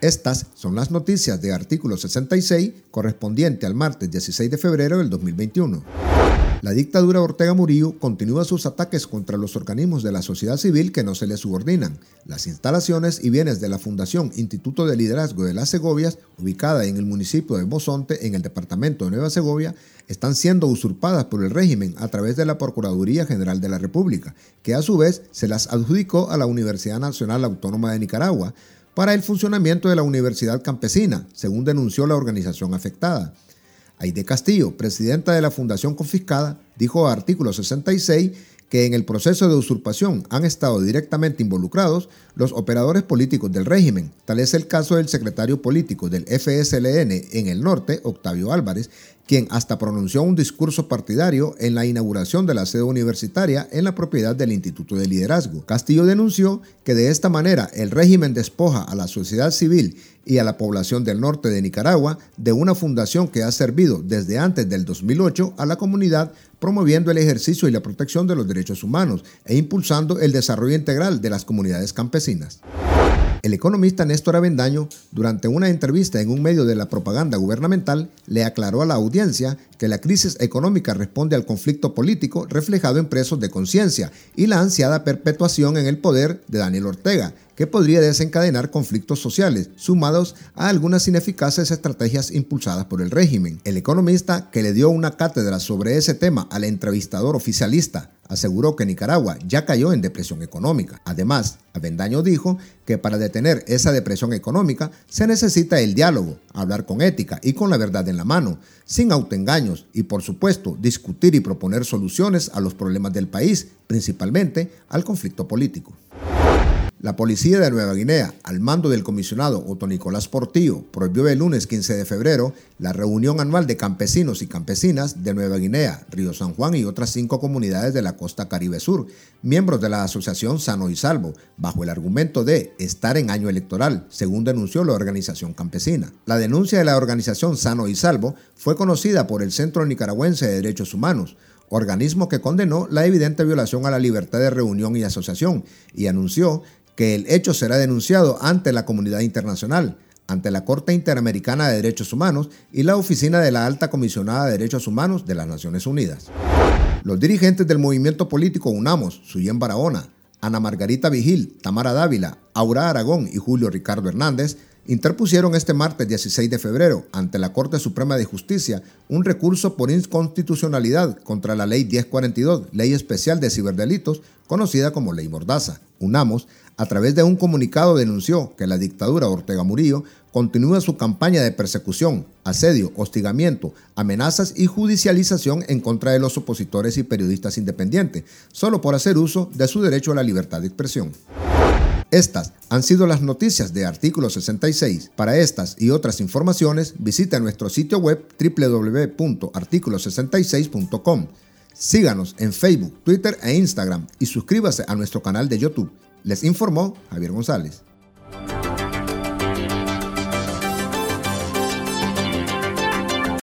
Estas son las noticias de artículo 66 correspondiente al martes 16 de febrero del 2021. La dictadura Ortega Murillo continúa sus ataques contra los organismos de la sociedad civil que no se le subordinan. Las instalaciones y bienes de la Fundación Instituto de Liderazgo de las Segovias, ubicada en el municipio de Bozonte, en el departamento de Nueva Segovia, están siendo usurpadas por el régimen a través de la Procuraduría General de la República, que a su vez se las adjudicó a la Universidad Nacional Autónoma de Nicaragua para el funcionamiento de la Universidad Campesina, según denunció la organización afectada. Aide Castillo, presidenta de la Fundación Confiscada, dijo a artículo 66 que en el proceso de usurpación han estado directamente involucrados los operadores políticos del régimen. Tal es el caso del secretario político del FSLN en el norte, Octavio Álvarez, quien hasta pronunció un discurso partidario en la inauguración de la sede universitaria en la propiedad del Instituto de Liderazgo. Castillo denunció que de esta manera el régimen despoja a la sociedad civil y a la población del norte de Nicaragua de una fundación que ha servido desde antes del 2008 a la comunidad promoviendo el ejercicio y la protección de los derechos humanos e impulsando el desarrollo integral de las comunidades campesinas. El economista Néstor Avendaño, durante una entrevista en un medio de la propaganda gubernamental, le aclaró a la audiencia que la crisis económica responde al conflicto político reflejado en presos de conciencia y la ansiada perpetuación en el poder de Daniel Ortega, que podría desencadenar conflictos sociales, sumados a algunas ineficaces estrategias impulsadas por el régimen. El economista, que le dio una cátedra sobre ese tema al entrevistador oficialista, aseguró que Nicaragua ya cayó en depresión económica. Además, Avendaño dijo que para detener esa depresión económica se necesita el diálogo, hablar con ética y con la verdad en la mano, sin y por supuesto discutir y proponer soluciones a los problemas del país, principalmente al conflicto político. La policía de Nueva Guinea, al mando del comisionado Otto Nicolás Portillo, prohibió el lunes 15 de febrero la reunión anual de campesinos y campesinas de Nueva Guinea, Río San Juan y otras cinco comunidades de la costa Caribe Sur, miembros de la asociación Sano y Salvo, bajo el argumento de estar en año electoral, según denunció la organización campesina. La denuncia de la organización Sano y Salvo fue conocida por el Centro Nicaragüense de Derechos Humanos, organismo que condenó la evidente violación a la libertad de reunión y asociación y anunció que el hecho será denunciado ante la comunidad internacional, ante la Corte Interamericana de Derechos Humanos y la Oficina de la Alta Comisionada de Derechos Humanos de las Naciones Unidas. Los dirigentes del movimiento político UNAMOS, Suyen Barahona, Ana Margarita Vigil, Tamara Dávila, Aura Aragón y Julio Ricardo Hernández interpusieron este martes 16 de febrero ante la Corte Suprema de Justicia un recurso por inconstitucionalidad contra la Ley 1042, Ley Especial de Ciberdelitos, conocida como Ley Mordaza. UNAMOS a través de un comunicado denunció que la dictadura Ortega Murillo continúa su campaña de persecución, asedio, hostigamiento, amenazas y judicialización en contra de los opositores y periodistas independientes, solo por hacer uso de su derecho a la libertad de expresión. Estas han sido las noticias de Artículo 66. Para estas y otras informaciones, visita nuestro sitio web www.articulo66.com. Síganos en Facebook, Twitter e Instagram y suscríbase a nuestro canal de YouTube. Les informó Javier González.